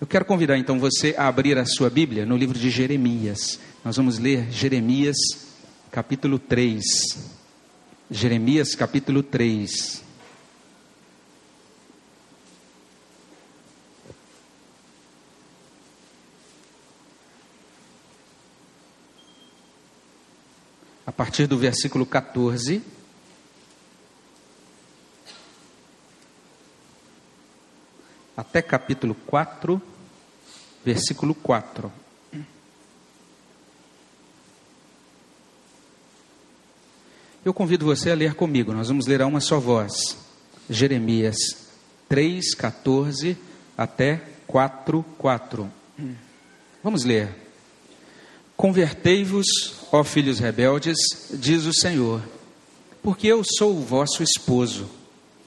Eu quero convidar então você a abrir a sua Bíblia no livro de Jeremias. Nós vamos ler Jeremias capítulo 3. Jeremias capítulo 3. A partir do versículo 14. Até capítulo 4, versículo 4. Eu convido você a ler comigo, nós vamos ler a uma só voz. Jeremias 3, 14 até 4, 4. Vamos ler. Convertei-vos, ó filhos rebeldes, diz o Senhor, porque eu sou o vosso esposo,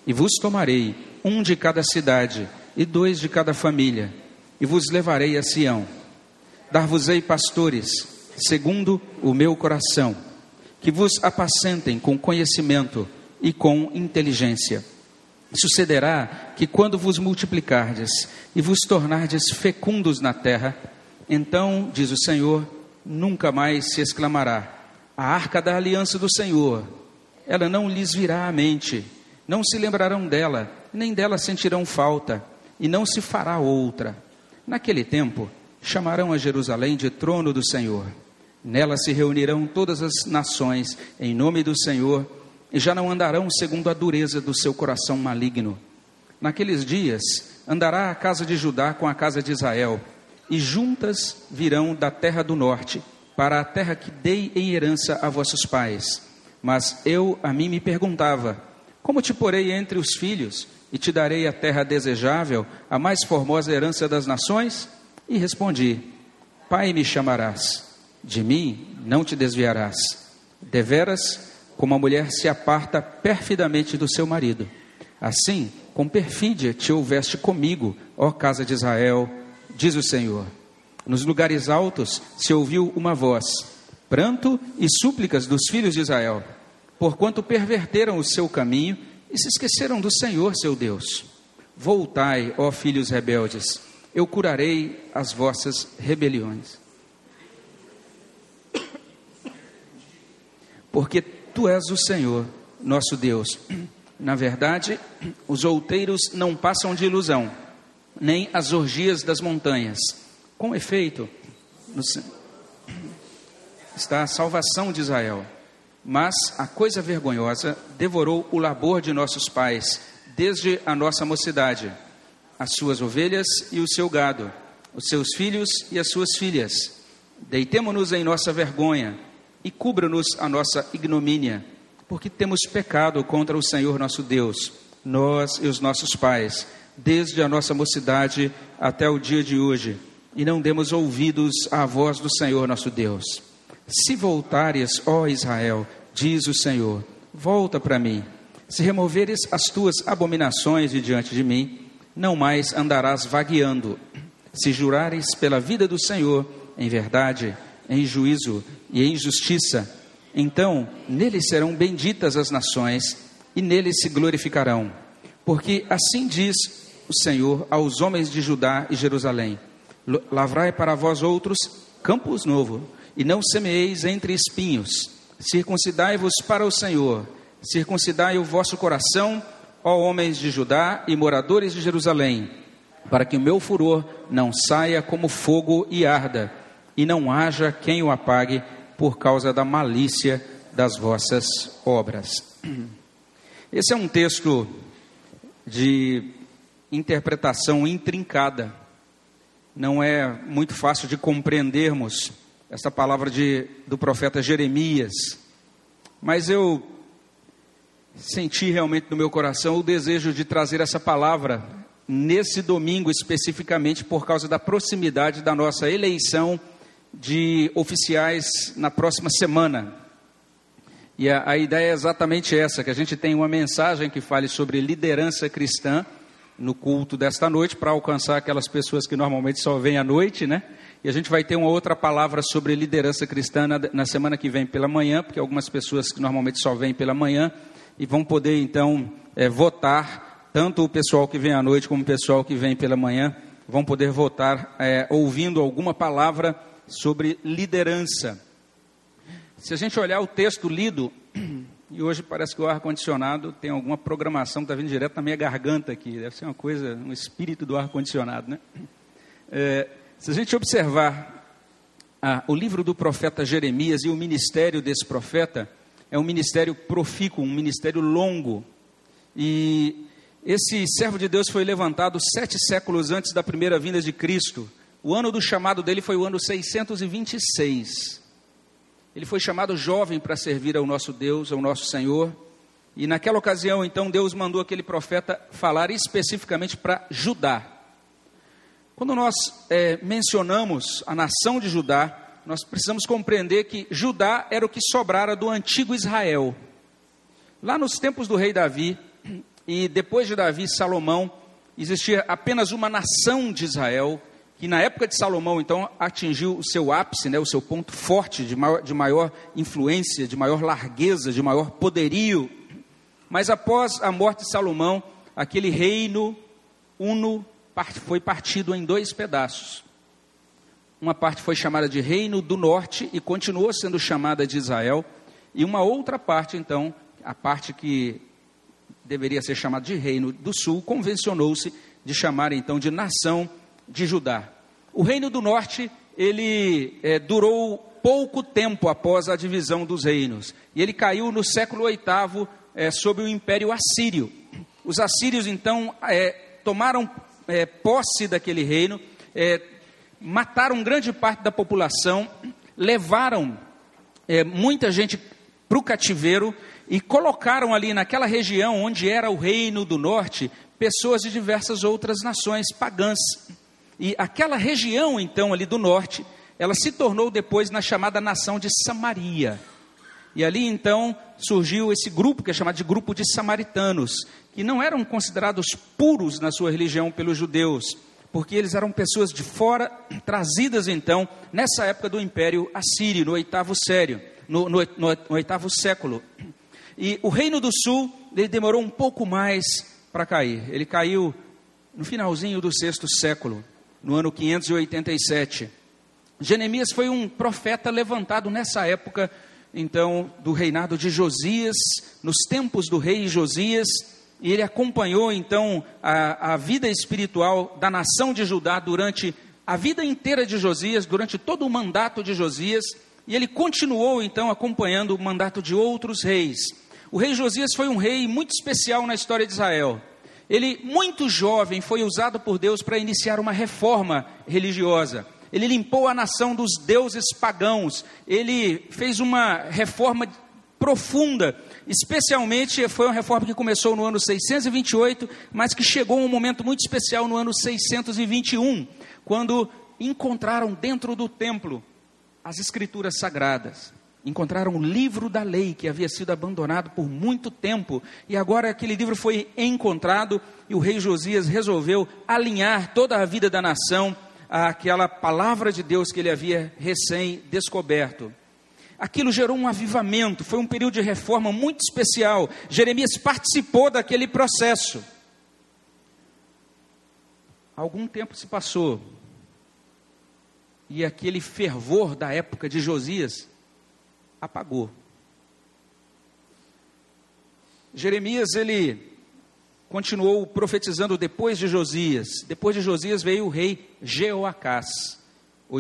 e vos tomarei um de cada cidade e dois de cada família, e vos levarei a Sião. Dar-vos-ei pastores, segundo o meu coração que vos apacentem com conhecimento e com inteligência. Sucederá que quando vos multiplicardes e vos tornardes fecundos na terra, então, diz o Senhor, nunca mais se exclamará: a arca da aliança do Senhor. Ela não lhes virá à mente, não se lembrarão dela, nem dela sentirão falta, e não se fará outra. Naquele tempo, chamarão a Jerusalém de trono do Senhor Nela se reunirão todas as nações em nome do Senhor e já não andarão segundo a dureza do seu coração maligno. Naqueles dias andará a casa de Judá com a casa de Israel, e juntas virão da terra do norte, para a terra que dei em herança a vossos pais. Mas eu a mim me perguntava: Como te porei entre os filhos, e te darei a terra desejável, a mais formosa herança das nações? E respondi: Pai me chamarás de mim não te desviarás. Deveras, como a mulher se aparta perfidamente do seu marido. Assim, com perfídia te houveste comigo, ó casa de Israel, diz o Senhor. Nos lugares altos se ouviu uma voz, pranto e súplicas dos filhos de Israel, porquanto perverteram o seu caminho e se esqueceram do Senhor seu Deus. Voltai, ó filhos rebeldes, eu curarei as vossas rebeliões. porque tu és o Senhor, nosso Deus. Na verdade, os outeiros não passam de ilusão, nem as orgias das montanhas. Com efeito, está a salvação de Israel. Mas a coisa vergonhosa devorou o labor de nossos pais, desde a nossa mocidade, as suas ovelhas e o seu gado, os seus filhos e as suas filhas. Deitemo-nos em nossa vergonha e cubra-nos a nossa ignomínia, porque temos pecado contra o Senhor nosso Deus, nós e os nossos pais, desde a nossa mocidade até o dia de hoje, e não demos ouvidos à voz do Senhor nosso Deus. Se voltares, ó Israel, diz o Senhor, volta para mim. Se removeres as tuas abominações de diante de mim, não mais andarás vagueando. Se jurares pela vida do Senhor, em verdade, em juízo e em justiça, então nele serão benditas as nações e nele se glorificarão. Porque assim diz o Senhor aos homens de Judá e Jerusalém: Lavrai para vós outros campos novos, e não semeeis entre espinhos. Circuncidai-vos para o Senhor, circuncidai o vosso coração, ó homens de Judá e moradores de Jerusalém, para que o meu furor não saia como fogo e arda e não haja quem o apague por causa da malícia das vossas obras. Esse é um texto de interpretação intrincada. Não é muito fácil de compreendermos essa palavra de, do profeta Jeremias, mas eu senti realmente no meu coração o desejo de trazer essa palavra nesse domingo especificamente por causa da proximidade da nossa eleição de oficiais na próxima semana. E a, a, ideia é exatamente essa: que a gente tem uma mensagem que fale sobre liderança cristã no culto desta noite, para alcançar aquelas pessoas que normalmente só vêm à noite, né? E a gente vai ter uma outra palavra sobre liderança cristã na, na semana que vem pela manhã, porque algumas pessoas que normalmente só vêm pela manhã e vão poder então é, votar, tanto o pessoal que vem à noite como o pessoal que vem pela manhã, vão poder votar é, ouvindo alguma palavra sobre liderança. Se a gente olhar o texto lido, e hoje parece que o ar-condicionado tem alguma programação que está vindo direto na minha garganta aqui, deve ser uma coisa, um espírito do ar-condicionado, né? É, se a gente observar ah, o livro do profeta Jeremias e o ministério desse profeta, é um ministério profícuo, um ministério longo. E esse servo de Deus foi levantado sete séculos antes da primeira vinda de Cristo. O ano do chamado dele foi o ano 626. Ele foi chamado jovem para servir ao nosso Deus, ao nosso Senhor. E naquela ocasião, então, Deus mandou aquele profeta falar especificamente para Judá. Quando nós é, mencionamos a nação de Judá, nós precisamos compreender que Judá era o que sobrara do antigo Israel. Lá nos tempos do rei Davi, e depois de Davi, Salomão, existia apenas uma nação de Israel, que na época de Salomão, então, atingiu o seu ápice, né, o seu ponto forte, de maior, de maior influência, de maior largueza, de maior poderio. Mas após a morte de Salomão, aquele reino uno foi partido em dois pedaços. Uma parte foi chamada de Reino do Norte e continuou sendo chamada de Israel, e uma outra parte, então, a parte que deveria ser chamada de Reino do Sul, convencionou-se de chamar então de Nação de Judá. O Reino do Norte, ele é, durou pouco tempo após a divisão dos reinos, e ele caiu no século VIII é, sob o Império Assírio. Os assírios, então, é, tomaram é, posse daquele reino, é, mataram grande parte da população, levaram é, muita gente para o cativeiro e colocaram ali naquela região onde era o reino do norte pessoas de diversas outras nações pagãs. E aquela região, então, ali do norte, ela se tornou depois na chamada nação de Samaria. E ali então surgiu esse grupo que é chamado de grupo de samaritanos, que não eram considerados puros na sua religião pelos judeus, porque eles eram pessoas de fora, trazidas então, nessa época do Império Assírio, no oitavo, sério, no, no, no, no oitavo século. E o Reino do Sul, ele demorou um pouco mais para cair. Ele caiu no finalzinho do sexto século, no ano 587. Jeremias foi um profeta levantado nessa época, então, do reinado de Josias, nos tempos do rei Josias, e ele acompanhou então a, a vida espiritual da nação de Judá durante a vida inteira de Josias, durante todo o mandato de Josias, e ele continuou então acompanhando o mandato de outros reis. O rei Josias foi um rei muito especial na história de Israel. Ele, muito jovem, foi usado por Deus para iniciar uma reforma religiosa. Ele limpou a nação dos deuses pagãos. Ele fez uma reforma profunda Especialmente foi uma reforma que começou no ano 628, mas que chegou a um momento muito especial no ano 621, quando encontraram dentro do templo as escrituras sagradas. Encontraram o livro da lei que havia sido abandonado por muito tempo, e agora aquele livro foi encontrado e o rei Josias resolveu alinhar toda a vida da nação àquela palavra de Deus que ele havia recém descoberto. Aquilo gerou um avivamento, foi um período de reforma muito especial. Jeremias participou daquele processo. Algum tempo se passou, e aquele fervor da época de Josias apagou. Jeremias, ele continuou profetizando depois de Josias. Depois de Josias veio o rei Jeoacás.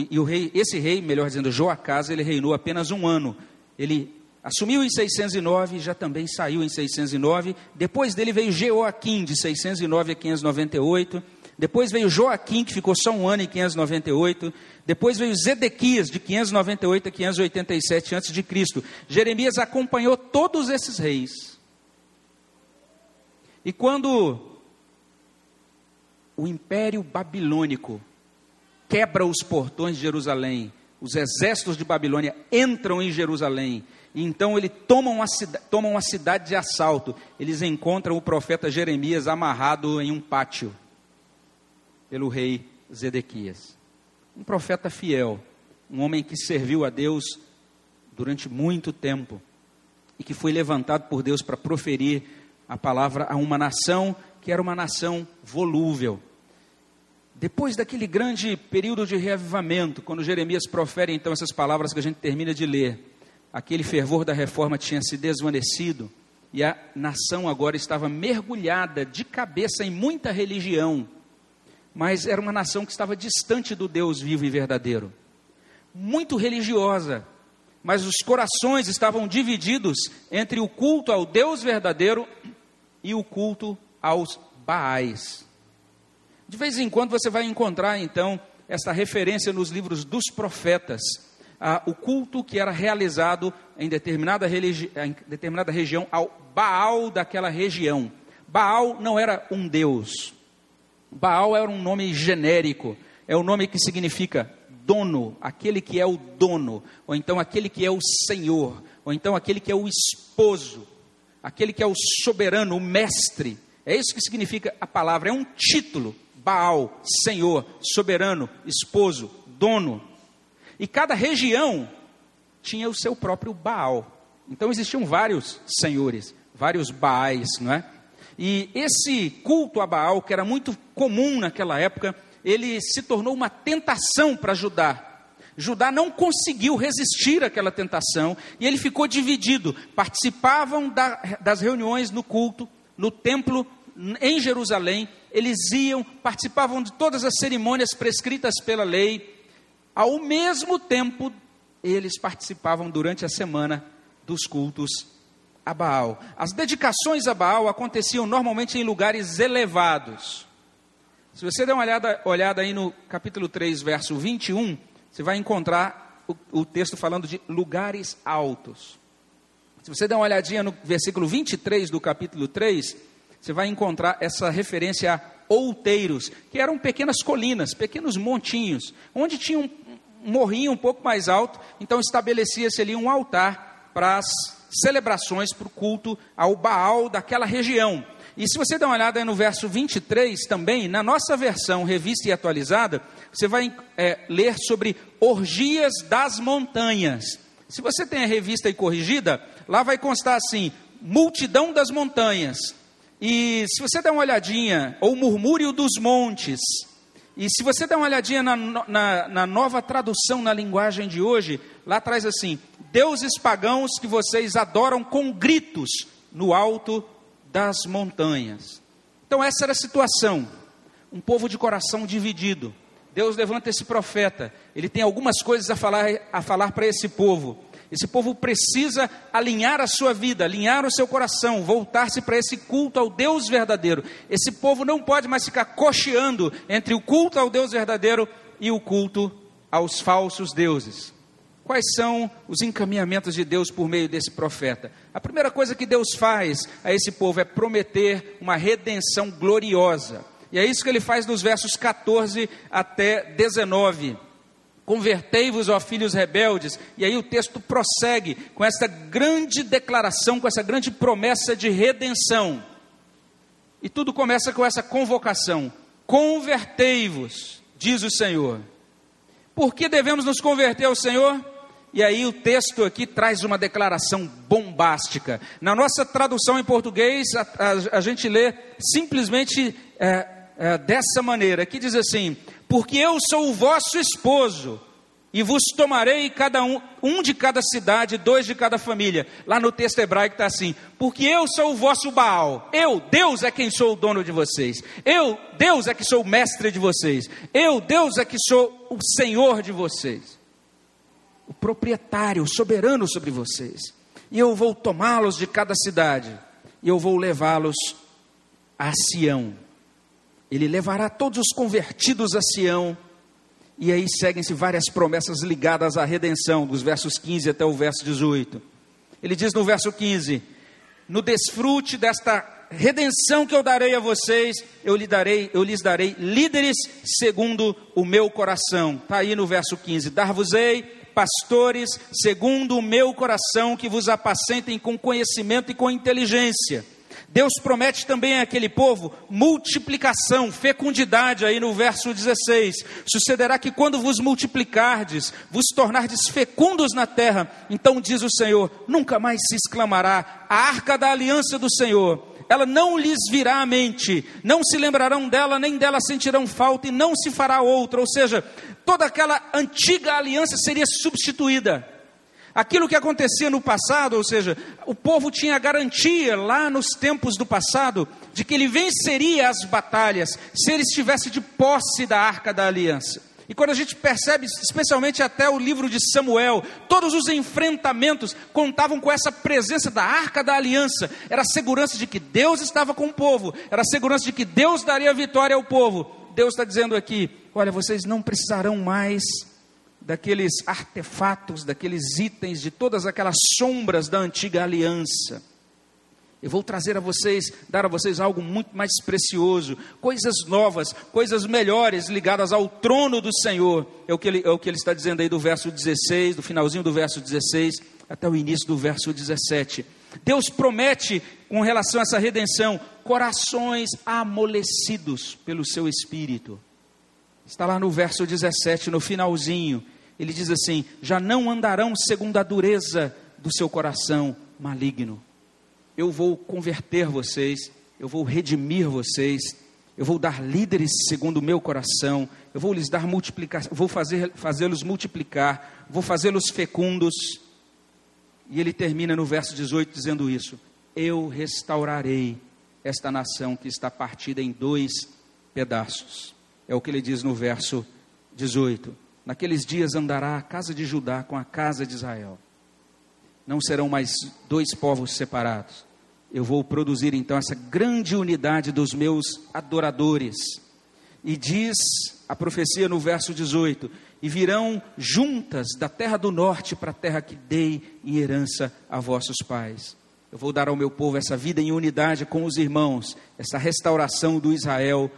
E o rei, esse rei, melhor dizendo, Joacás, ele reinou apenas um ano. Ele assumiu em 609 e já também saiu em 609. Depois dele veio Jeoaquim, de 609 a 598. Depois veio Joaquim, que ficou só um ano em 598. Depois veio Zedequias, de 598 a 587 a.C. Jeremias acompanhou todos esses reis. E quando o império babilônico quebra os portões de Jerusalém. Os exércitos de Babilônia entram em Jerusalém. Então eles tomam a, tomam a cidade de assalto. Eles encontram o profeta Jeremias amarrado em um pátio pelo rei Zedequias. Um profeta fiel, um homem que serviu a Deus durante muito tempo e que foi levantado por Deus para proferir a palavra a uma nação que era uma nação volúvel, Depois daquele grande período de reavivamento, quando Jeremias profere então essas palavras que a gente termina de ler, aquele fervor da reforma tinha se desvanecido e a nação agora estava mergulhada de cabeça em muita religião, mas era uma nação que estava distante do Deus vivo e verdadeiro, muito religiosa, mas os corações estavam divididos entre o culto ao Deus verdadeiro e o culto aos Baais. De vez em quando você vai encontrar, então, essa referência nos livros dos profetas, a, o culto que era realizado em determinada, em determinada região ao Baal daquela região. Baal não era um deus. Baal era um nome genérico, é o um nome que significa dono, aquele que é o dono, ou então aquele que é o senhor, ou então aquele que é o esposo, aquele que é o soberano, o mestre. É isso que significa a palavra, é um título Baal, Senhor, soberano, esposo, dono. E cada região tinha o seu próprio Baal. Então existiam vários senhores, vários Baais, não é? E esse culto a Baal, que era muito comum naquela época, ele se tornou uma tentação para Judá. Judá não conseguiu resistir àquela tentação e ele ficou dividido. Participavam da, das reuniões no culto, no templo em Jerusalém, eles iam, participavam de todas as cerimônias prescritas pela lei, ao mesmo tempo, eles participavam durante a semana dos cultos a Baal. As dedicações a Baal aconteciam normalmente em lugares elevados. Se você der uma olhada, olhada aí no capítulo 3, verso 21, você vai encontrar o, o texto falando de lugares altos. Se você der uma olhadinha no versículo 23 do capítulo 3, você vai encontrar essa referência a outeiros, que eram pequenas colinas, pequenos montinhos, onde tinha um, morrinho um pouco mais alto, então estabelecia-se ali um altar para as celebrações, para o culto ao Baal daquela região. E se você der uma olhada no verso 23 também, na nossa versão revista e atualizada, você vai é, ler sobre orgias das montanhas. Se você tem a revista e corrigida, lá vai constar assim: multidão das montanhas, e se você der uma olhadinha, ou murmúrio dos montes, e se você der uma olhadinha na, na, na, nova tradução na linguagem de hoje, lá traz assim: deuses pagãos que vocês adoram com gritos no alto das montanhas. Então, essa era a situação. Um povo de coração dividido. Deus levanta esse profeta, ele tem algumas coisas a falar, a falar para esse povo. Esse povo precisa alinhar a sua vida, alinhar o seu coração, voltar-se para esse culto ao Deus verdadeiro. Esse povo não pode mais ficar cocheando entre o culto ao Deus verdadeiro e o culto aos falsos deuses. Quais são os encaminhamentos de Deus por meio desse profeta? A primeira coisa que Deus faz a esse povo é prometer uma redenção gloriosa. E é isso que ele faz nos versos 14 até 19. Convertei-vos, ó filhos rebeldes. E aí o texto prossegue com essa grande declaração, com essa grande promessa de redenção. E tudo começa com essa convocação: Convertei-vos, diz o Senhor. Por que devemos nos converter ao Senhor? E aí o texto aqui traz uma declaração bombástica. Na nossa tradução em português, a, a, a gente lê simplesmente é, é, dessa maneira, que diz assim: porque eu sou o vosso esposo, e vos tomarei cada um, um de cada cidade, dois de cada família. Lá no texto hebraico está assim: porque eu sou o vosso Baal, eu, Deus, é quem sou o dono de vocês, eu, Deus, é que sou o mestre de vocês, eu, Deus, é que sou o senhor de vocês, o proprietário, o soberano sobre vocês, e eu vou tomá-los de cada cidade, e eu vou levá-los a Sião ele levará todos os convertidos a Sião. E aí seguem-se várias promessas ligadas à redenção, dos versos 15 até o verso 18. Ele diz no verso 15: No desfrute desta redenção que eu darei a vocês, eu lhe darei, eu lhes darei líderes segundo o meu coração. Está aí no verso 15: Dar-vos-ei pastores segundo o meu coração, que vos apacentem com conhecimento e com inteligência Deus promete também àquele povo multiplicação, fecundidade, aí no verso 16. Sucederá que quando vos multiplicardes, vos tornardes fecundos na terra, então diz o Senhor: nunca mais se exclamará, a arca da aliança do Senhor ela não lhes virá à mente, não se lembrarão dela, nem dela sentirão falta, e não se fará outra. Ou seja, toda aquela antiga aliança seria substituída. Aquilo que acontecia no passado, ou seja, o povo tinha garantia lá nos tempos do passado de que ele venceria as batalhas se ele estivesse de posse da arca da aliança. E quando a gente percebe, especialmente até o livro de Samuel, todos os enfrentamentos contavam com essa presença da arca da aliança. Era a segurança de que Deus estava com o povo, era a segurança de que Deus daria vitória ao povo. Deus está dizendo aqui: olha, vocês não precisarão mais daqueles artefatos, daqueles itens, de todas aquelas sombras da antiga aliança. Eu vou trazer a vocês, dar a vocês algo muito mais precioso, coisas novas, coisas melhores ligadas ao trono do Senhor. É o que ele, é o que ele está dizendo aí do verso 16, do finalzinho do verso 16 até o início do verso 17. Deus promete, com relação a essa redenção, corações amolecidos pelo seu espírito. Está lá no verso 17, no finalzinho. Ele diz assim: Já não andarão segundo a dureza do seu coração maligno eu vou converter vocês, eu vou redimir vocês, eu vou dar líderes segundo o meu coração, eu vou lhes dar multiplicação, vou fazer, fazê-los multiplicar, vou fazê-los fecundos. E ele termina no verso 18 dizendo isso: Eu restaurarei esta nação que está partida em dois pedaços. É o que ele diz no verso 18. Naqueles dias andará a casa de Judá com a casa de Israel. Não serão mais dois povos separados, eu vou produzir então essa grande unidade dos meus adoradores. E diz a profecia no verso 18: E virão juntas da terra do norte para a terra que dei em herança a vossos pais. Eu vou dar ao meu povo essa vida em unidade com os irmãos, essa restauração do Israel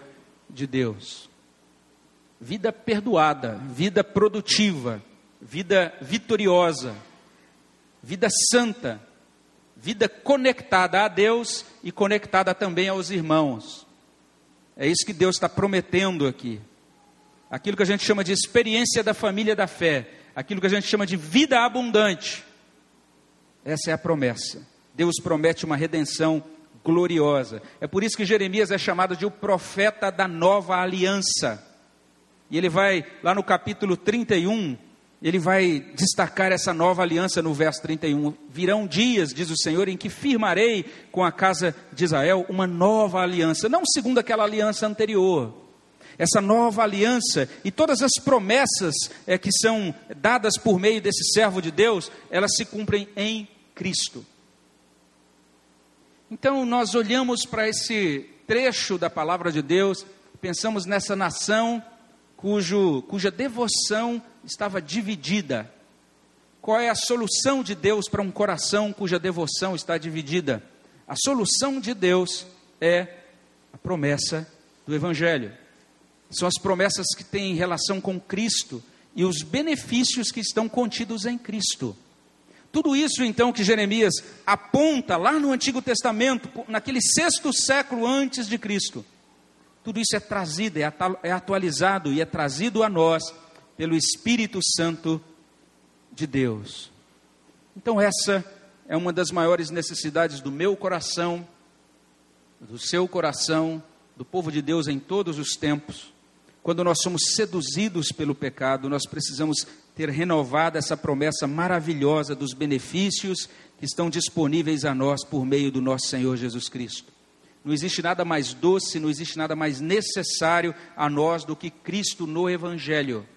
de Deus. Vida perdoada, vida produtiva, vida vitoriosa, vida santa, vida conectada a Deus e conectada também aos irmãos. É isso que Deus está prometendo aqui. Aquilo que a gente chama de experiência da família da fé, aquilo que a gente chama de vida abundante. Essa é a promessa. Deus promete uma redenção gloriosa. É por isso que Jeremias é chamado de o profeta da nova aliança. E ele vai lá no capítulo 31, ele vai destacar essa nova aliança no verso 31. Virão dias, diz o Senhor, em que firmarei com a casa de Israel uma nova aliança, não segundo aquela aliança anterior. Essa nova aliança e todas as promessas é, que são dadas por meio desse servo de Deus, elas se cumprem em Cristo. Então nós olhamos para esse trecho da palavra de Deus, pensamos nessa nação cujo, cuja devoção estava dividida. Qual é a solução de Deus para um coração cuja devoção está dividida? A solução de Deus é a promessa do Evangelho. São as promessas que têm relação com Cristo e os benefícios que estão contidos em Cristo. Tudo isso, então, que Jeremias aponta lá no Antigo Testamento, naquele sexto século antes de Cristo, tudo isso é trazido, é, é atualizado e é trazido a nós pelo Espírito Santo de Deus. Então, essa é uma das maiores necessidades do meu coração, do seu coração, do povo de Deus em todos os tempos. Quando nós somos seduzidos pelo pecado, nós precisamos ter renovada essa promessa maravilhosa dos benefícios que estão disponíveis a nós por meio do nosso Senhor Jesus Cristo. Não existe nada mais doce, não existe nada mais necessário a nós do que Cristo no Evangelho.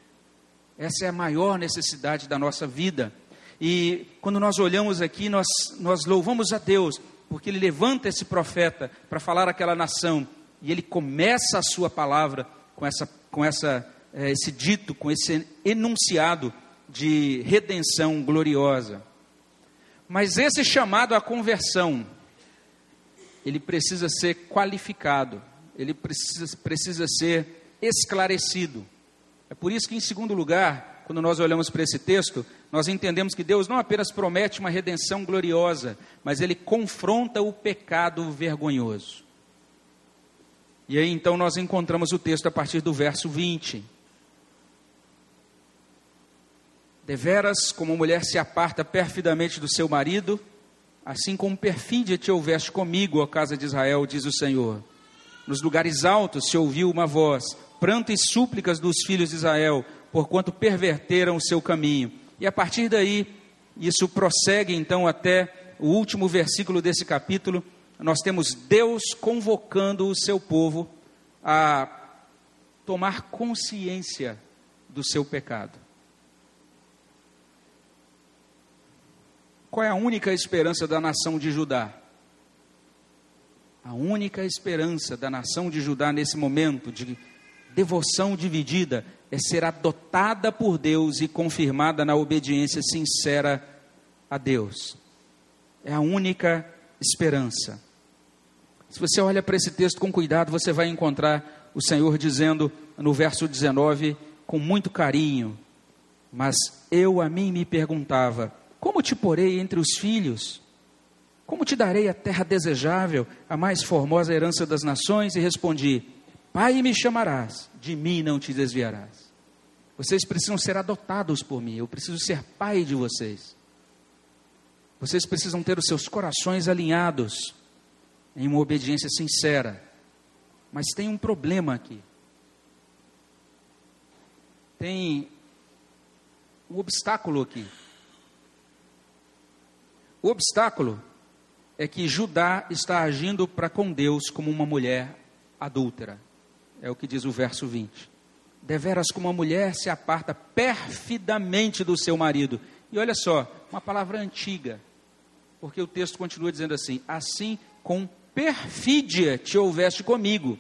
Essa é a maior necessidade da nossa vida. E quando nós olhamos aqui, nós, nós louvamos a Deus, porque Ele levanta esse profeta para falar àquela nação, e ele começa a sua palavra com, essa, com essa, é, esse dito, com esse enunciado de redenção gloriosa. Mas esse chamado à conversão, ele precisa ser qualificado, ele precisa, precisa ser esclarecido. É por isso que, em segundo lugar, quando nós olhamos para esse texto, nós entendemos que Deus não apenas promete uma redenção gloriosa, mas Ele confronta o pecado vergonhoso. E aí então nós encontramos o texto a partir do verso 20. Deveras, como a mulher se aparta perfidamente do seu marido, assim como perfídia te houveste comigo, ó casa de Israel, diz o Senhor. Nos lugares altos se ouviu uma voz, pranto e súplicas dos filhos de Israel, porquanto perverteram o seu caminho. E a partir daí, isso prossegue então até o último versículo desse capítulo. Nós temos Deus convocando o seu povo a tomar consciência do seu pecado. Qual é a única esperança da nação de Judá? A única esperança da nação de Judá nesse momento de devoção dividida é ser adotada por Deus e confirmada na obediência sincera a Deus. É a única esperança. Se você olha para esse texto com cuidado, você vai encontrar o Senhor dizendo no verso 19, com muito carinho: Mas eu a mim me perguntava: Como te porei entre os filhos? Como te darei a terra desejável, a mais formosa herança das nações? E respondi: Pai me chamarás, de mim não te desviarás. Vocês precisam ser adotados por mim, eu preciso ser pai de vocês. Vocês precisam ter os seus corações alinhados em uma obediência sincera. Mas tem um problema aqui. Tem um obstáculo aqui. O obstáculo é que Judá está agindo para com Deus como uma mulher adúltera. É o que diz o verso 20. Deveras como uma mulher se aparta perfidamente do seu marido. E olha só, uma palavra antiga, porque o texto continua dizendo assim: assim com perfídia te houveste comigo.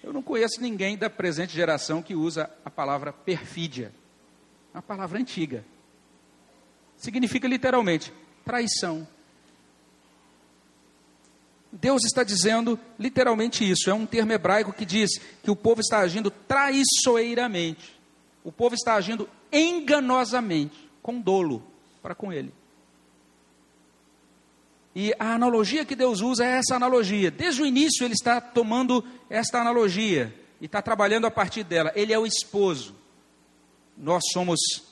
Eu não conheço ninguém da presente geração que usa a palavra perfídia. É uma palavra antiga. Significa literalmente traição. Deus está dizendo literalmente isso. É um termo hebraico que diz que o povo está agindo traiçoeiramente. O povo está agindo enganosamente, com dolo para com ele. E a analogia que Deus usa é essa analogia. Desde o início ele está tomando esta analogia e está trabalhando a partir dela. Ele é o esposo. Nós somos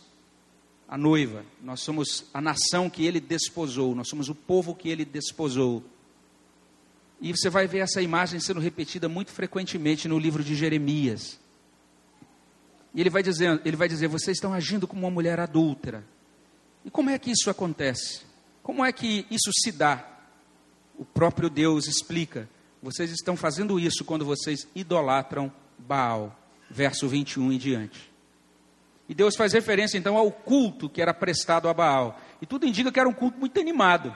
a noiva, nós somos a nação que ele desposou, nós somos o povo que ele desposou. E você vai ver essa imagem sendo repetida muito frequentemente no livro de Jeremias. E ele vai dizer, ele vai dizer: vocês estão agindo como uma mulher adúltera. E como é que isso acontece? Como é que isso se dá? O próprio Deus explica. Vocês estão fazendo isso quando vocês idolatram Baal, verso 21 e diante. E Deus faz referência então ao culto que era prestado a Baal. E tudo indica que era um culto muito animado.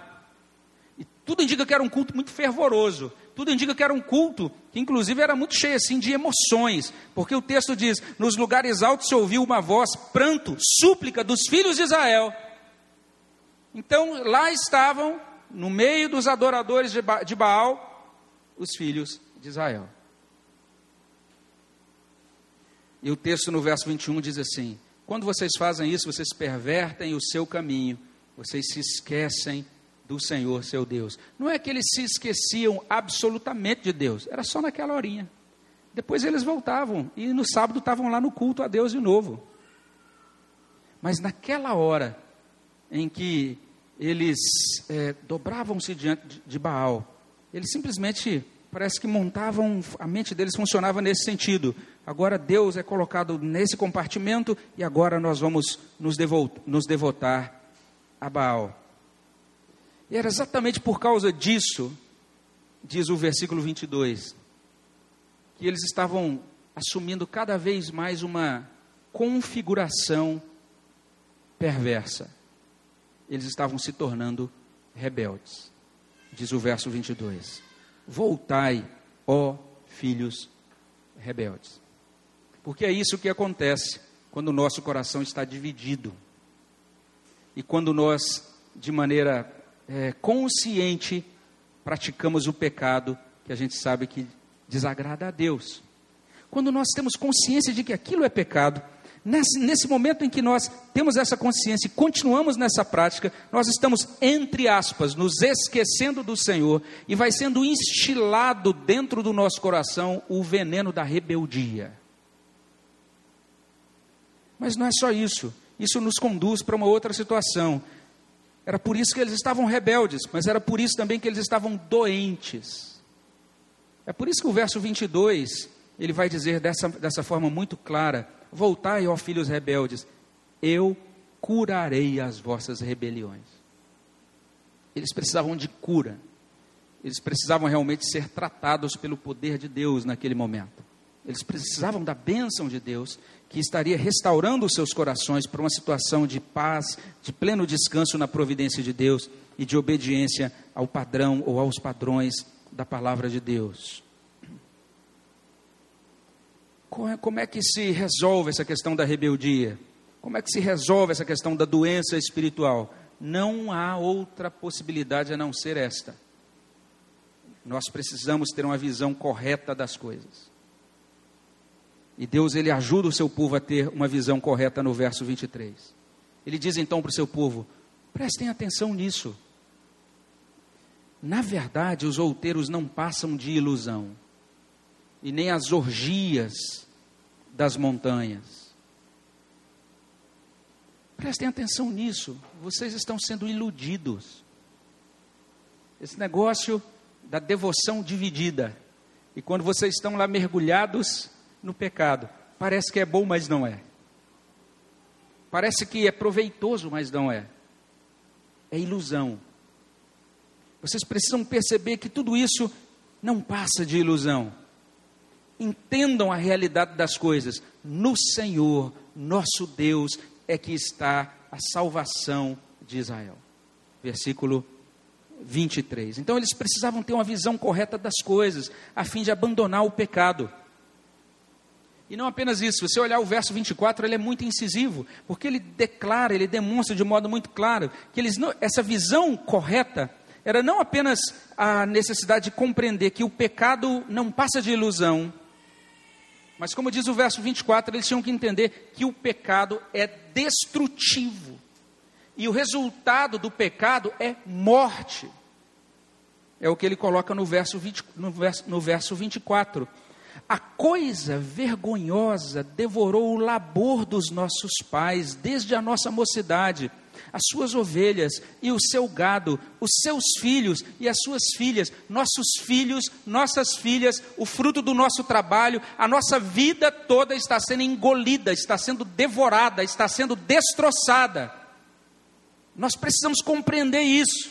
E tudo indica que era um culto muito fervoroso. Tudo indica que era um culto que inclusive era muito cheio assim de emoções, porque o texto diz: "Nos lugares altos se ouviu uma voz, pranto, súplica dos filhos de Israel". Então lá estavam no meio dos adoradores de Baal os filhos de Israel. E o texto no verso 21 diz assim: quando vocês fazem isso, vocês pervertem o seu caminho, vocês se esquecem do Senhor seu Deus. Não é que eles se esqueciam absolutamente de Deus, era só naquela horinha. Depois eles voltavam e no sábado estavam lá no culto a Deus de novo. Mas naquela hora em que eles é, dobravam-se diante de Baal, eles simplesmente parece que montavam, a mente deles funcionava nesse sentido. Agora Deus é colocado nesse compartimento e agora nós vamos nos, nos devotar a Baal. E era exatamente por causa disso, diz o versículo 22, que eles estavam assumindo cada vez mais uma configuração perversa. Eles estavam se tornando rebeldes. Diz o verso 22. Voltai, ó filhos rebeldes. Porque é isso que acontece quando o nosso coração está dividido. E quando nós, de maneira é, consciente, praticamos o pecado que a gente sabe que desagrada a Deus. Quando nós temos consciência de que aquilo é pecado, Nesse, nesse, momento em que nós temos essa consciência e continuamos nessa prática, nós estamos, entre aspas, nos esquecendo do Senhor e vai sendo instilado dentro do nosso coração o veneno da rebeldia. Mas não é só isso, isso nos conduz para uma outra situação. Era por isso que eles estavam rebeldes, mas era por isso também que eles estavam doentes. É por isso que o verso 22, ele vai dizer dessa, dessa forma muito clara: Voltai, ó filhos rebeldes, eu curarei as vossas rebeliões. Eles precisavam de cura, eles precisavam realmente ser tratados pelo poder de Deus naquele momento. Eles precisavam da bênção de Deus, que estaria restaurando os seus corações para uma situação de paz, de pleno descanso na providência de Deus e de obediência ao padrão ou aos padrões da palavra de Deus. É, como é que se resolve essa questão da rebeldia? Como é que se resolve essa questão da doença espiritual? Não há outra possibilidade a não ser esta. Nós precisamos ter uma visão correta das coisas. E Deus ele ajuda o seu povo a ter uma visão correta no verso 23. Ele diz então para o seu povo: prestem atenção nisso. Na verdade, os outeiros não passam de ilusão, e nem as orgias das montanhas. Prestem atenção nisso, vocês estão sendo iludidos. Esse negócio da devoção dividida, e quando vocês estão lá mergulhados, no pecado. Parece que é bom, mas não é. Parece que é proveitoso, mas não é. É ilusão. Vocês precisam perceber que tudo isso não passa de ilusão. Entendam a realidade das coisas. No Senhor, nosso Deus, é que está a salvação de Israel. Versículo 23. Então eles precisavam ter uma visão correta das coisas, a fim de abandonar o pecado. E não apenas isso, se você olhar o verso 24, ele é muito incisivo, porque ele declara, ele demonstra de modo muito claro que eles não, essa visão correta era não apenas a necessidade de compreender que o pecado não passa de ilusão, mas como diz o verso 24, eles tinham que entender que o pecado é destrutivo. E o resultado do pecado é morte. É o que ele coloca no verso, 20, no verso, no verso 24. A coisa vergonhosa devorou o labor dos nossos pais, desde a nossa mocidade, as suas ovelhas e o seu gado, os seus filhos e as suas filhas, nossos filhos, nossas filhas, o fruto do nosso trabalho, a nossa vida toda está sendo engolida, está sendo devorada, está sendo destroçada. Nós precisamos compreender isso.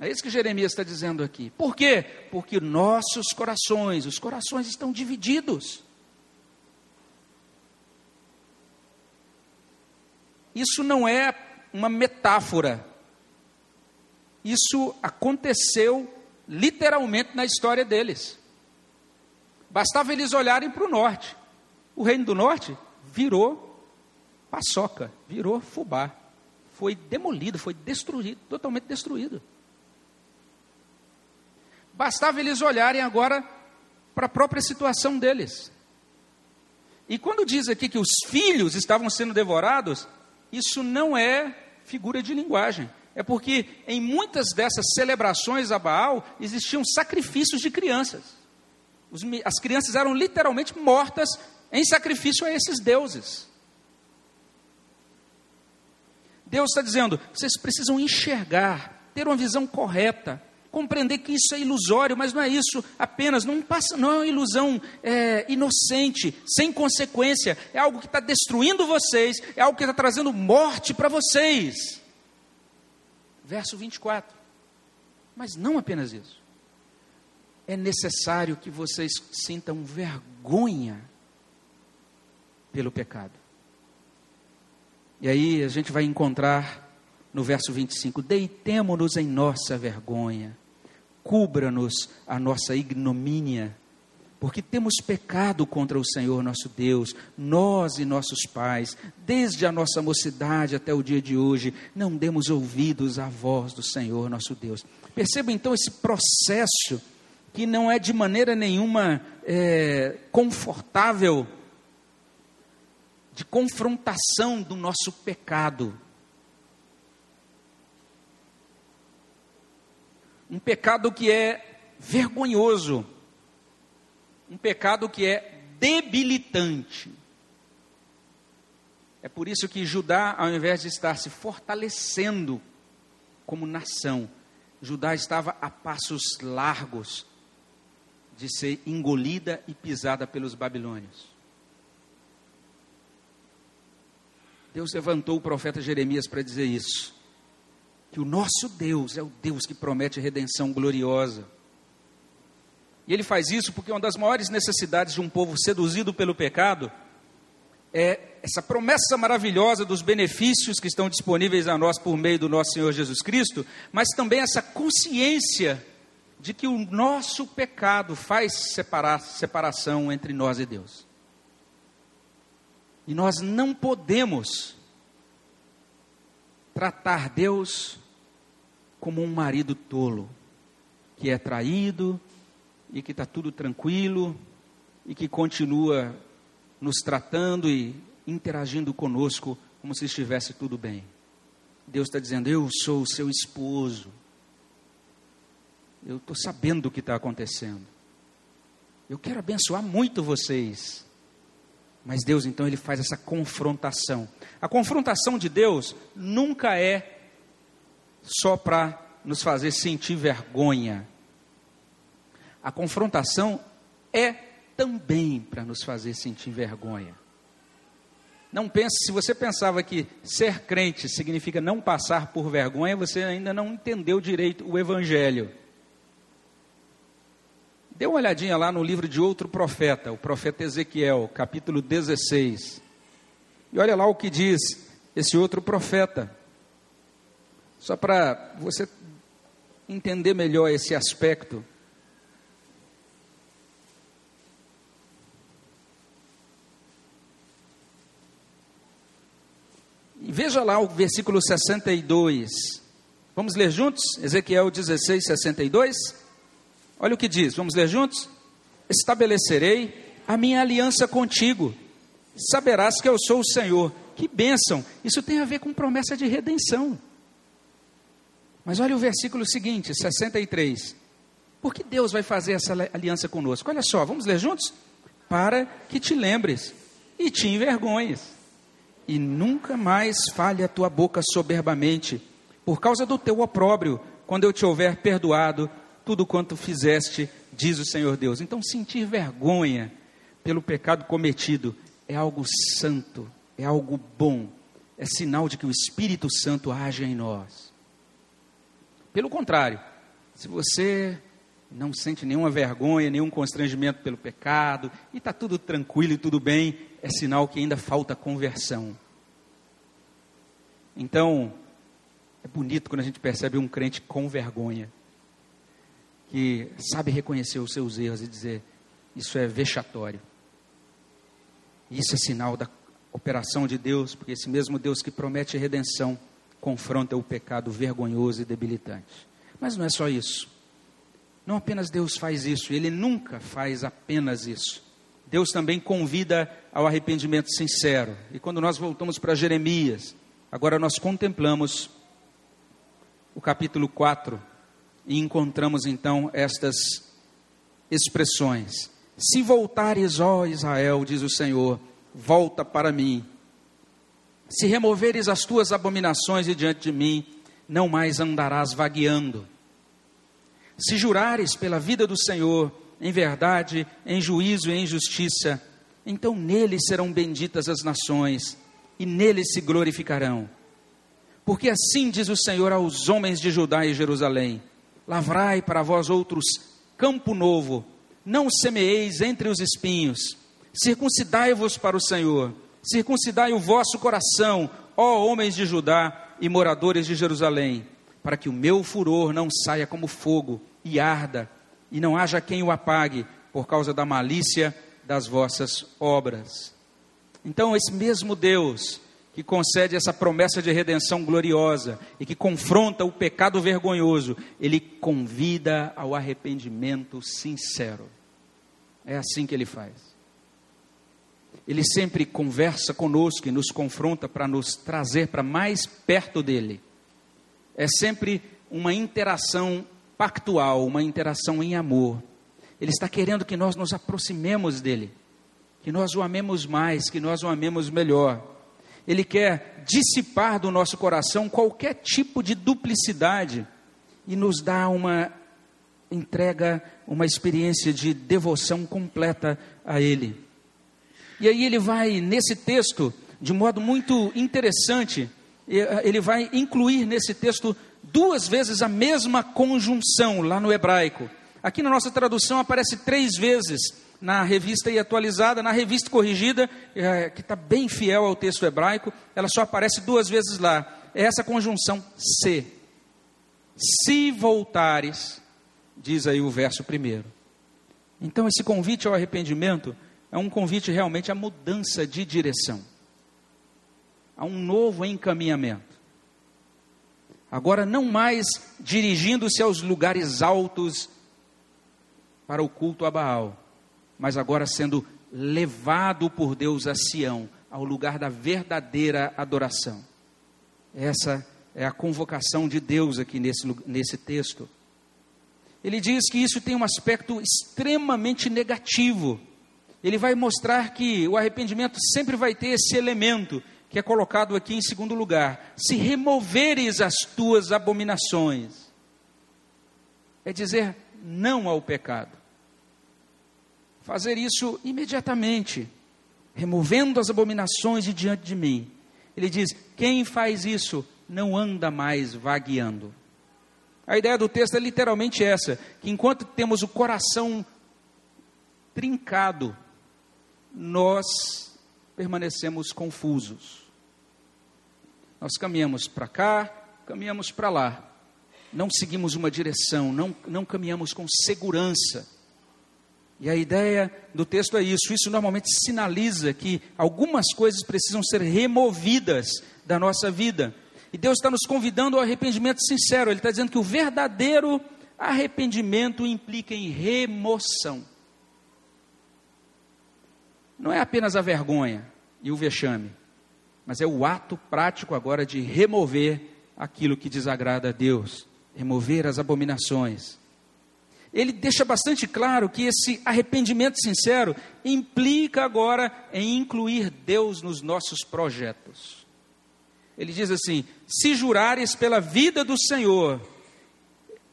É isso que Jeremias está dizendo aqui. Por quê? Porque nossos corações, os corações estão divididos. Isso não é uma metáfora. Isso aconteceu literalmente na história deles. Bastava eles olharem para o norte. O reino do norte virou paçoca, virou fubá. Foi demolido, foi destruído, totalmente destruído. Bastava eles olharem agora para a própria situação deles. E quando diz aqui que os filhos estavam sendo devorados, isso não é figura de linguagem. É porque em muitas dessas celebrações a Baal existiam sacrifícios de crianças. as crianças eram literalmente mortas em sacrifício a esses deuses. Deus está dizendo: vocês precisam enxergar, ter uma visão correta compreender que isso é ilusório, mas não é isso apenas, não, passa, não é uma ilusão é, inocente, sem consequência, é algo que está destruindo vocês, é algo que está trazendo morte para vocês. Verso 24. Mas não apenas isso. É necessário que vocês sintam vergonha pelo pecado. E aí a gente vai encontrar no verso 25: Deitemo-nos em nossa vergonha cubra-nos a nossa ignomínia, porque temos pecado contra o Senhor nosso Deus, nós e nossos pais, desde a nossa mocidade até o dia de hoje, não demos ouvidos à voz do Senhor nosso Deus. Perceba então esse processo que não é de maneira nenhuma é, confortável de confrontação do nosso pecado. Um pecado que é vergonhoso, um pecado que é debilitante. É por isso que Judá, ao invés de estar se fortalecendo como nação, Judá estava a passos largos de ser engolida e pisada pelos babilônios. Deus levantou o profeta Jeremias para dizer isso. Que o nosso Deus é o Deus que promete redenção gloriosa. E ele faz isso porque uma das maiores necessidades de um povo seduzido pelo pecado é essa promessa maravilhosa dos benefícios que estão disponíveis a nós por meio do nosso Senhor Jesus Cristo, mas também essa consciência de que o nosso pecado faz separar, separação entre nós e Deus. E nós não podemos tratar Deus como um marido tolo, que é traído e que está tudo tranquilo e que continua nos tratando e interagindo conosco como se estivesse tudo bem. Deus está dizendo: Eu sou o seu esposo. Eu estou sabendo o que está acontecendo. Eu quero abençoar muito vocês. Mas Deus então ele faz essa confrontação. A confrontação de Deus nunca é só para nos fazer sentir vergonha. A confrontação é também para nos fazer sentir vergonha. Não pense, se você pensava que ser crente significa não passar por vergonha, você ainda não entendeu direito o evangelho. Dê uma olhadinha lá no livro de outro profeta, o profeta Ezequiel, capítulo 16. E olha lá o que diz esse outro profeta. Só para você entender melhor esse aspecto. Veja lá o versículo 62. Vamos ler juntos? Ezequiel 16, 62. Olha o que diz, vamos ler juntos? Estabelecerei a minha aliança contigo, saberás que eu sou o Senhor. Que bênção! Isso tem a ver com promessa de redenção. Mas olha o versículo seguinte, 63. Por que Deus vai fazer essa aliança conosco? Olha só, vamos ler juntos? Para que te lembres e te envergonhes, e nunca mais fale a tua boca soberbamente, por causa do teu opróbrio, quando eu te houver perdoado tudo quanto fizeste, diz o Senhor Deus. Então, sentir vergonha pelo pecado cometido é algo santo, é algo bom, é sinal de que o Espírito Santo age em nós. Pelo contrário, se você não sente nenhuma vergonha, nenhum constrangimento pelo pecado, e está tudo tranquilo e tudo bem, é sinal que ainda falta conversão. Então, é bonito quando a gente percebe um crente com vergonha que sabe reconhecer os seus erros e dizer: Isso é vexatório. Isso é sinal da operação de Deus, porque esse mesmo Deus que promete redenção confronta o pecado vergonhoso e debilitante. Mas não é só isso. Não apenas Deus faz isso, Ele nunca faz apenas isso. Deus também convida ao arrependimento sincero. E quando nós voltamos para Jeremias, agora nós contemplamos o capítulo 4 e encontramos então estas expressões: Se voltares, ó Israel, diz o Senhor, volta para mim. Se removeres as tuas abominações de diante de mim, não mais andarás vagueando. Se jurares pela vida do Senhor, em verdade, em juízo e em justiça, então nele serão benditas as nações, e nele se glorificarão. Porque assim diz o Senhor aos homens de Judá e Jerusalém: Lavrai para vós outros campo novo, não semeeis entre os espinhos. Circuncidai-vos para o Senhor, circuncidai o vosso coração, ó homens de Judá e moradores de Jerusalém, para que o meu furor não saia como fogo e arda, e não haja quem o apague por causa da malícia das vossas obras. Então, esse mesmo Deus que concede essa promessa de redenção gloriosa e que confronta o pecado vergonhoso, ele convida ao arrependimento sincero. É assim que ele faz. Ele sempre conversa conosco e nos confronta para nos trazer para mais perto dele. É sempre uma interação pactual, uma interação em amor. Ele está querendo que nós nos aproximemos dele, que nós o amemos mais, que nós o amemos melhor. Ele quer dissipar do nosso coração qualquer tipo de duplicidade e nos dá uma entrega, uma experiência de devoção completa a Ele. E aí ele vai, nesse texto, de modo muito interessante, eh, ele vai incluir nesse texto duas vezes a mesma conjunção lá no hebraico. Aqui na nossa tradução aparece três vezes na revista e atualizada, na revista corrigida, é, que está bem fiel ao texto hebraico, ela só aparece duas vezes lá. É essa conjunção se. Se voltares, diz aí o verso primeiro. Então, esse convite ao arrependimento é um convite realmente à mudança de direção, a um novo encaminhamento. Agora, não mais dirigindo-se aos lugares altos para o culto a Baal, mas agora sendo levado por Deus a Sião, ao lugar da verdadeira adoração. Essa é a convocação de Deus aqui nesse, nesse texto. Ele diz que isso tem um aspecto extremamente negativo. Ele vai mostrar que o arrependimento sempre vai ter esse elemento que é colocado aqui em segundo lugar: se removeres as tuas abominações, é dizer não ao pecado fazer isso imediatamente, removendo as abominações de diante de mim. Ele diz: quem faz isso não anda mais vagueando. A ideia do texto é literalmente essa: que enquanto temos o coração trincado, nós permanecemos confusos. Nós caminhamos para cá, caminhamos para lá, não seguimos uma direção, não, não caminhamos com segurança. E a ideia do texto é isso. Isso normalmente sinaliza que algumas coisas precisam ser removidas da nossa vida. E Deus está nos convidando ao arrependimento sincero. Ele está dizendo que o verdadeiro arrependimento implica em remoção. Não é apenas a vergonha e o vexame, mas é o ato prático agora de remover aquilo que desagrada a Deus, remover as abominações ele deixa bastante claro que esse arrependimento sincero implica agora em incluir Deus nos nossos projetos. Ele diz assim: se jurares pela vida do Senhor,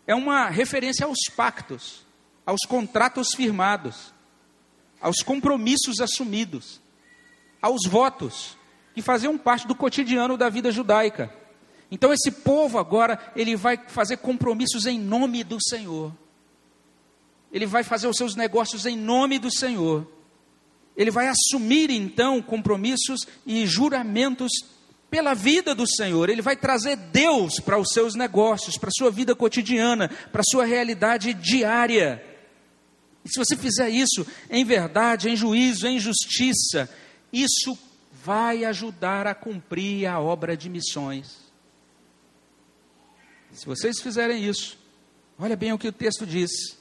é uma referência aos pactos, aos contratos firmados, aos compromissos assumidos, aos votos que faziam parte do cotidiano da vida judaica. Então esse povo agora ele vai fazer compromissos em nome do Senhor ele vai fazer os seus negócios em nome do Senhor. Ele vai assumir então compromissos e juramentos pela vida do Senhor. Ele vai trazer Deus para os seus negócios, para a sua vida cotidiana, para a sua realidade diária. E se você fizer isso em verdade, em juízo, em justiça, isso vai ajudar a cumprir a obra de missões. Se vocês fizerem isso, olha bem o que o texto diz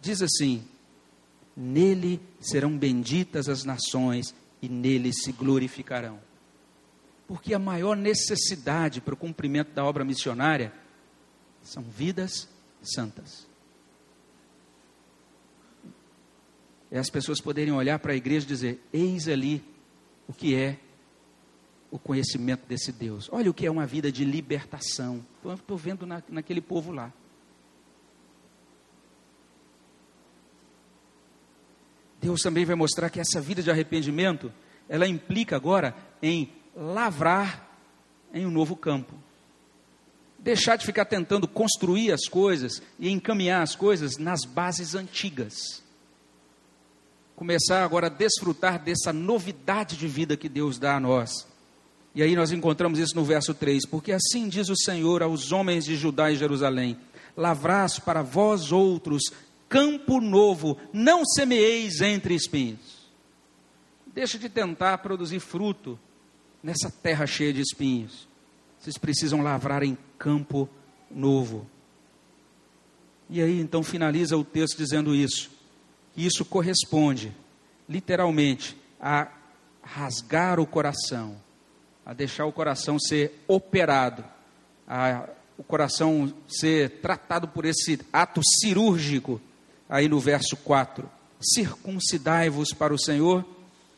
diz assim: Nele serão benditas as nações e nele se glorificarão. Porque a maior necessidade para o cumprimento da obra missionária são vidas santas. É as pessoas poderem olhar para a igreja e dizer: Eis ali o que é o conhecimento desse Deus. Olha o que é uma vida de libertação. Estou vendo na, naquele povo lá. Deus também vai mostrar que essa vida de arrependimento, ela implica agora em lavrar em um novo campo. Deixar de ficar tentando construir as coisas e encaminhar as coisas nas bases antigas. Começar agora a desfrutar dessa novidade de vida que Deus dá a nós. E aí nós encontramos isso no verso 3: Porque assim diz o Senhor aos homens de Judá e Jerusalém: Lavrás para vós outros campo novo, não semeeis entre espinhos. Deixa de tentar produzir fruto nessa terra cheia de espinhos. Vocês precisam lavrar em campo novo. E aí então finaliza o texto dizendo isso. Isso corresponde, literalmente, a rasgar o coração, a deixar o coração ser operado, a o coração ser tratado por esse ato cirúrgico aí no verso 4: Circuncidai-vos para o Senhor,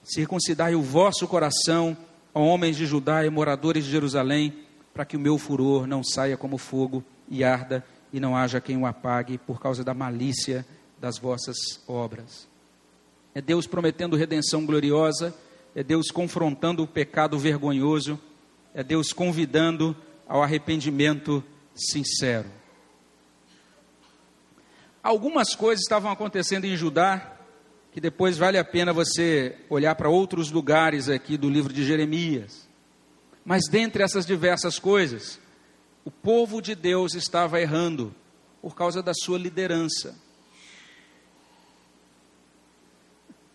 circuncidai o vosso coração ó homens de Judá e moradores de Jerusalém, para que o meu furor não saia como fogo e arda, e não haja quem o apague por causa da malícia das vossas obras. É Deus prometendo redenção gloriosa, é Deus confrontando o pecado vergonhoso, é Deus convidando ao arrependimento sincero. Algumas coisas estavam acontecendo em Judá que depois vale a pena você olhar para outros lugares aqui do livro de Jeremias. Mas dentre essas diversas coisas, o povo de Deus estava errando por causa da sua liderança.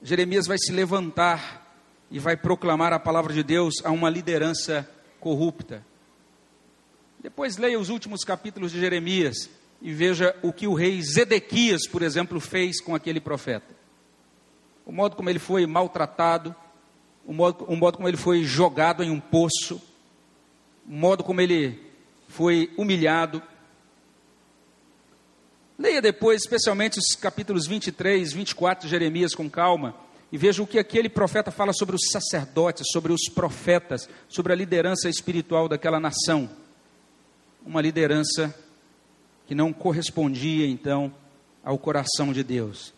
Jeremias vai se levantar e vai proclamar a palavra de Deus a uma liderança corrupta. Depois leia os últimos capítulos de Jeremias e veja o que o rei Zedequias, por exemplo, fez com aquele profeta. O modo como ele foi maltratado, o modo, o modo como ele foi jogado em um poço, o modo como ele foi humilhado. Leia depois, especialmente os capítulos 23, 24 de Jeremias com calma, e veja o que aquele profeta fala sobre os sacerdotes, sobre os profetas, sobre a liderança espiritual daquela nação. Uma liderança que não correspondia então ao coração de Deus.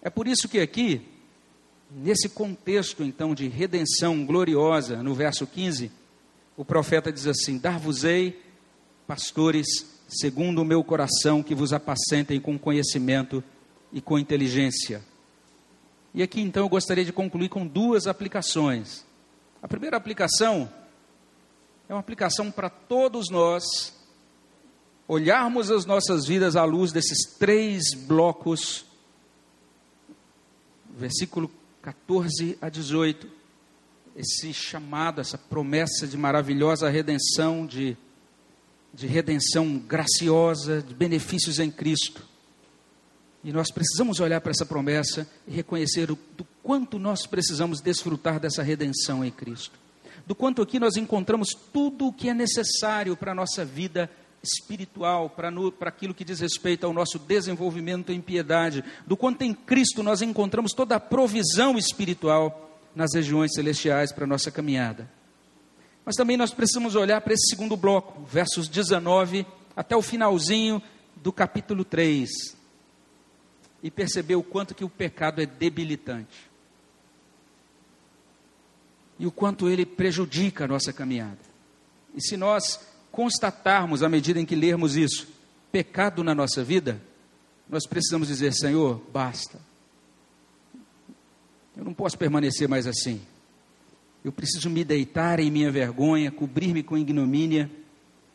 É por isso que aqui, nesse contexto então de redenção gloriosa, no verso 15, o profeta diz assim: Dar-vos-ei pastores segundo o meu coração, que vos apacentem com conhecimento e com inteligência. E aqui então eu gostaria de concluir com duas aplicações. A primeira aplicação é uma aplicação para todos nós olharmos as nossas vidas à luz desses três blocos, versículo 14 a 18, esse chamado, essa promessa de maravilhosa redenção, de, de redenção graciosa, de benefícios em Cristo. E nós precisamos olhar para essa promessa e reconhecer o, do quanto nós precisamos desfrutar dessa redenção em Cristo. Do quanto aqui nós encontramos tudo o que é necessário para a nossa vida espiritual, para, no, para aquilo que diz respeito ao nosso desenvolvimento em piedade. Do quanto em Cristo nós encontramos toda a provisão espiritual nas regiões celestiais para a nossa caminhada. Mas também nós precisamos olhar para esse segundo bloco, versos 19 até o finalzinho do capítulo 3 e perceber o quanto que o pecado é debilitante. E o quanto ele prejudica a nossa caminhada. E se nós constatarmos, à medida em que lermos isso, pecado na nossa vida, nós precisamos dizer: Senhor, basta. Eu não posso permanecer mais assim. Eu preciso me deitar em minha vergonha, cobrir-me com ignomínia,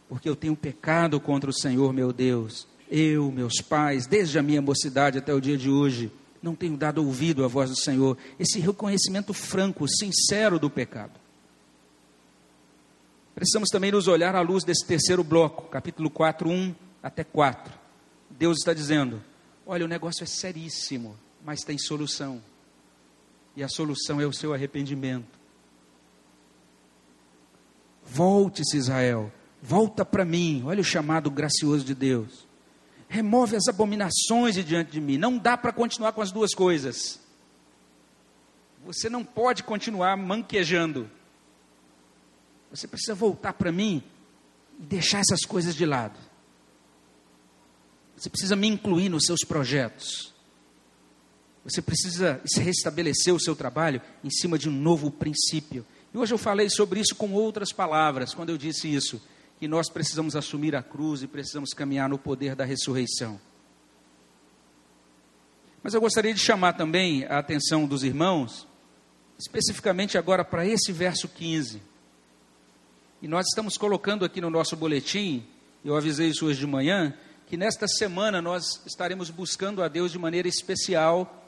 porque eu tenho pecado contra o Senhor meu Deus eu, meus pais, desde a minha mocidade até o dia de hoje, não tenho dado ouvido à voz do Senhor. Esse reconhecimento franco, sincero do pecado. Precisamos também nos olhar à luz desse terceiro bloco, capítulo 4, 1 até 4. Deus está dizendo: olha, o negócio é seríssimo, mas tem solução. E a solução é o seu arrependimento. Volte-se, Israel, volta para mim. Olha o chamado gracioso de Deus remove as abominações de diante de mim. Não dá para continuar com as duas coisas. Você não pode continuar manquejando. Você precisa voltar para mim e deixar essas coisas de lado. Você precisa me incluir nos seus projetos. Você precisa restabelecer o seu trabalho em cima de um novo princípio. E hoje eu falei sobre isso com outras palavras, quando eu disse isso que nós precisamos assumir a cruz e precisamos caminhar no poder da ressurreição. Mas eu gostaria de chamar também a atenção dos irmãos, especificamente agora para esse verso 15. E nós estamos colocando aqui no nosso boletim, eu avisei isso hoje de manhã, que nesta semana nós estaremos buscando a Deus de maneira especial,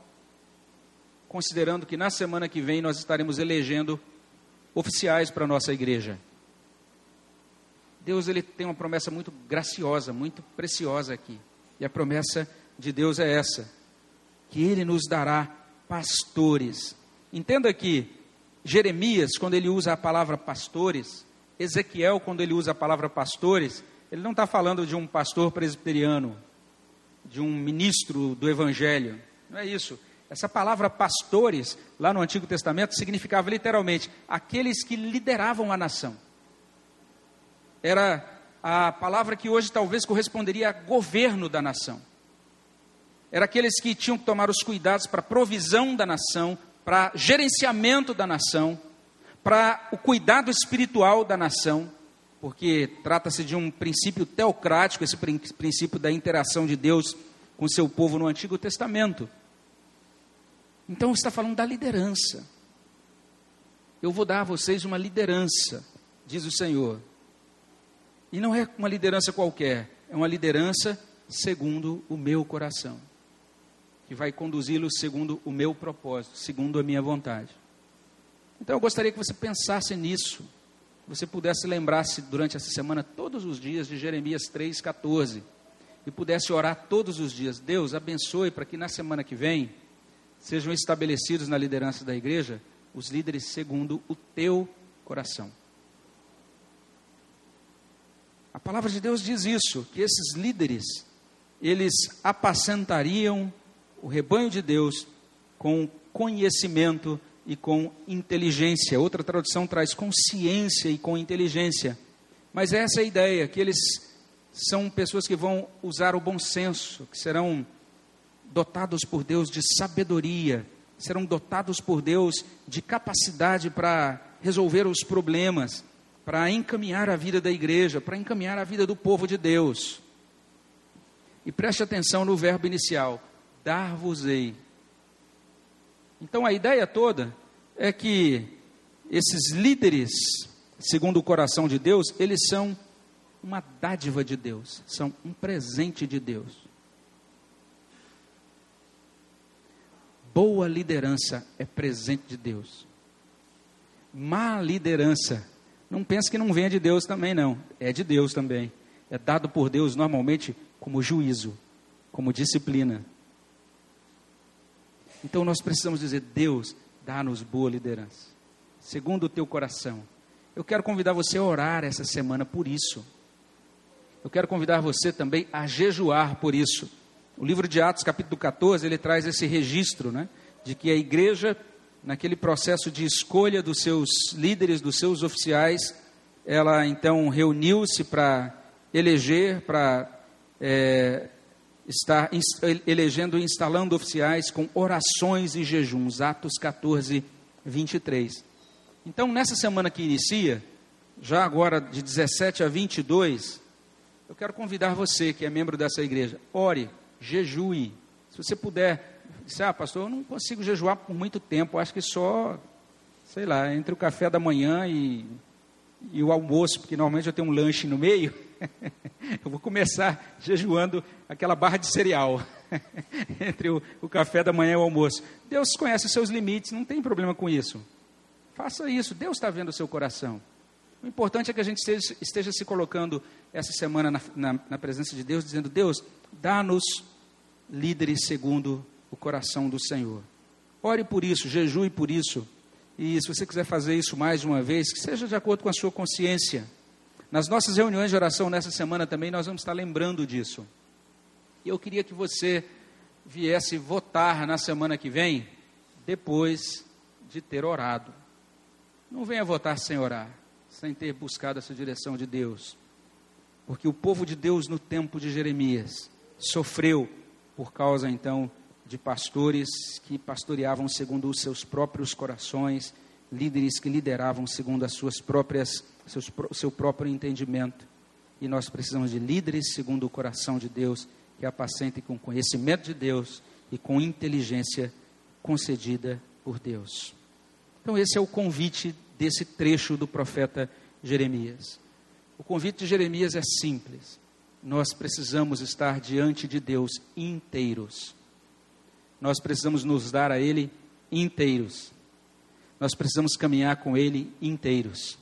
considerando que na semana que vem nós estaremos elegendo oficiais para a nossa igreja. Deus ele tem uma promessa muito graciosa, muito preciosa aqui. E a promessa de Deus é essa: que ele nos dará pastores. Entenda que Jeremias, quando ele usa a palavra pastores, Ezequiel, quando ele usa a palavra pastores, ele não está falando de um pastor presbiteriano, de um ministro do evangelho. Não é isso. Essa palavra pastores, lá no Antigo Testamento, significava literalmente aqueles que lideravam a nação. Era a palavra que hoje talvez corresponderia a governo da nação. Era aqueles que tinham que tomar os cuidados para a provisão da nação, para gerenciamento da nação, para o cuidado espiritual da nação, porque trata-se de um princípio teocrático, esse princípio da interação de Deus com seu povo no Antigo Testamento. Então está falando da liderança. Eu vou dar a vocês uma liderança, diz o Senhor. E não é uma liderança qualquer, é uma liderança segundo o meu coração que vai conduzi-los segundo o meu propósito, segundo a minha vontade. Então eu gostaria que você pensasse nisso, que você pudesse lembrar-se durante essa semana, todos os dias, de Jeremias 3,14, e pudesse orar todos os dias. Deus abençoe para que na semana que vem sejam estabelecidos na liderança da igreja os líderes segundo o teu coração. A palavra de Deus diz isso, que esses líderes, eles apacentariam o rebanho de Deus com conhecimento e com inteligência. Outra tradução traz consciência e com inteligência. Mas essa é a ideia, que eles são pessoas que vão usar o bom senso, que serão dotados por Deus de sabedoria, serão dotados por Deus de capacidade para resolver os problemas, para encaminhar a vida da igreja, para encaminhar a vida do povo de Deus. E preste atenção no verbo inicial: dar-vos-ei. Então a ideia toda é que esses líderes, segundo o coração de Deus, eles são uma dádiva de Deus, são um presente de Deus. Boa liderança é presente de Deus. Má liderança, não pense que não venha de Deus também, não. É de Deus também. É dado por Deus normalmente como juízo, como disciplina. Então nós precisamos dizer: Deus, dá-nos boa liderança, segundo o teu coração. Eu quero convidar você a orar essa semana por isso. Eu quero convidar você também a jejuar por isso. O livro de Atos, capítulo 14, ele traz esse registro, né, de que a igreja, naquele processo de escolha dos seus líderes, dos seus oficiais, ela então reuniu-se para eleger, para é, está elegendo e instalando oficiais com orações e jejuns, Atos 14, 23. Então, nessa semana que inicia, já agora de 17 a 22, eu quero convidar você, que é membro dessa igreja, ore, jejue. Se você puder, disse, ah, pastor, eu não consigo jejuar por muito tempo, acho que só, sei lá, entre o café da manhã e, e o almoço, porque normalmente eu tenho um lanche no meio. eu vou começar jejuando aquela barra de cereal entre o, o, café da manhã e o almoço. Deus conhece os seus limites, não tem problema com isso. Faça isso, Deus está vendo o seu coração. O importante é que a gente esteja, esteja se colocando essa semana na, na, na presença de Deus, dizendo: Deus, dá-nos líderes segundo o coração do Senhor. Ore por isso, jejue por isso. E se você quiser fazer isso mais de uma vez, que seja de acordo com a sua consciência. Nas nossas reuniões de oração nessa semana também nós vamos estar lembrando disso. E eu queria que você viesse votar na semana que vem, depois de ter orado. Não venha votar sem orar, sem ter buscado essa direção de Deus. Porque o povo de Deus no tempo de Jeremias sofreu por causa então de pastores que pastoreavam segundo os seus próprios corações, líderes que lideravam segundo as suas próprias seus, seu próprio entendimento. E nós precisamos de líderes segundo o coração de Deus, que apacentem com conhecimento de Deus e com inteligência concedida por Deus. Então, esse é o convite desse trecho do profeta Jeremias. O convite de Jeremias é simples. Nós precisamos estar diante de Deus inteiros. Nós precisamos nos dar a Ele inteiros. Nós precisamos caminhar com Ele inteiros.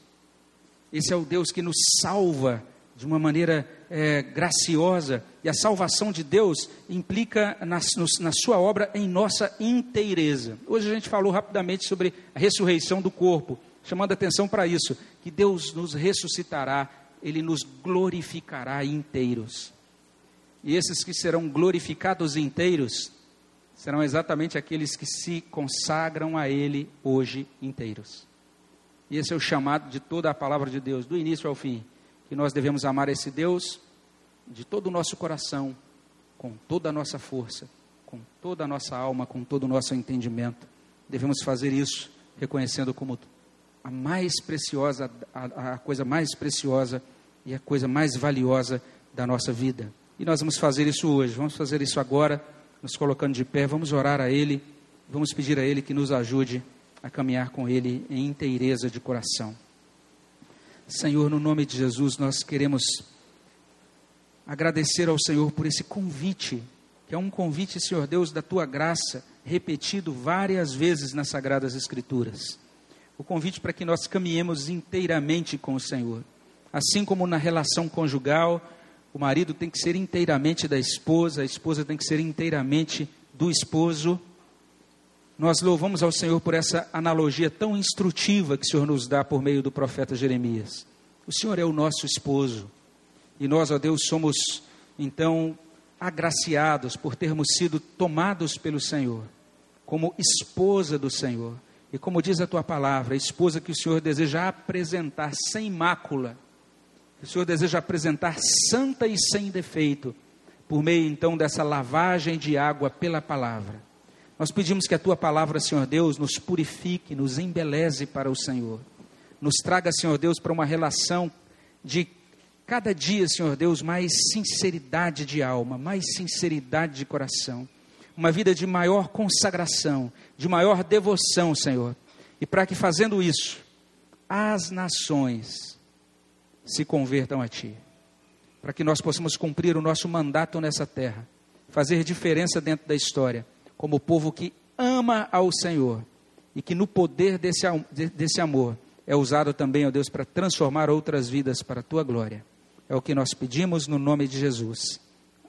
Esse é o Deus que nos salva de uma maneira é, graciosa. E a salvação de Deus implica na, na sua obra em nossa inteireza. Hoje a gente falou rapidamente sobre a ressurreição do corpo, chamando atenção para isso, que Deus nos ressuscitará, Ele nos glorificará inteiros. E esses que serão glorificados inteiros serão exatamente aqueles que se consagram a Ele hoje inteiros. E esse é o chamado de toda a palavra de Deus, do início ao fim, que nós devemos amar esse Deus de todo o nosso coração, com toda a nossa força, com toda a nossa alma, com todo o nosso entendimento. Devemos fazer isso reconhecendo como a mais preciosa, a, a coisa mais preciosa e a coisa mais valiosa da nossa vida. E nós vamos fazer isso hoje, vamos fazer isso agora, nos colocando de pé, vamos orar a Ele, vamos pedir a Ele que nos ajude a caminhar com Ele em inteireza de coração. Senhor, no nome de Jesus, nós queremos agradecer ao Senhor por esse convite, que é um convite, Senhor Deus, da tua graça, repetido várias vezes nas Sagradas Escrituras. O convite para que nós caminhemos inteiramente com o Senhor. Assim como na relação conjugal, o marido tem que ser inteiramente da esposa, a esposa tem que ser inteiramente do esposo. Nós louvamos ao Senhor por essa analogia tão instrutiva que o Senhor nos dá por meio do profeta Jeremias. O Senhor é o nosso esposo. E nós, ó Deus, somos então agraciados por termos sido tomados pelo Senhor, como esposa do Senhor. E como diz a tua palavra, a esposa que o Senhor deseja apresentar sem mácula o Senhor deseja apresentar santa e sem defeito, por meio então dessa lavagem de água pela palavra. Nós pedimos que a tua palavra, Senhor Deus, nos purifique, nos embeleze para o Senhor. Nos traga, Senhor Deus, para uma relação de cada dia, Senhor Deus, mais sinceridade de alma, mais sinceridade de coração. Uma vida de maior consagração, de maior devoção, Senhor. E para que fazendo isso, as nações se convertam a Ti, para que nós possamos cumprir o nosso mandato nessa terra, fazer diferença dentro da história, como povo que ama ao Senhor e que no poder desse, desse amor é usado também, ó Deus, para transformar outras vidas para a Tua glória. É o que nós pedimos no nome de Jesus.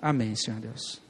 Amém, Senhor Deus.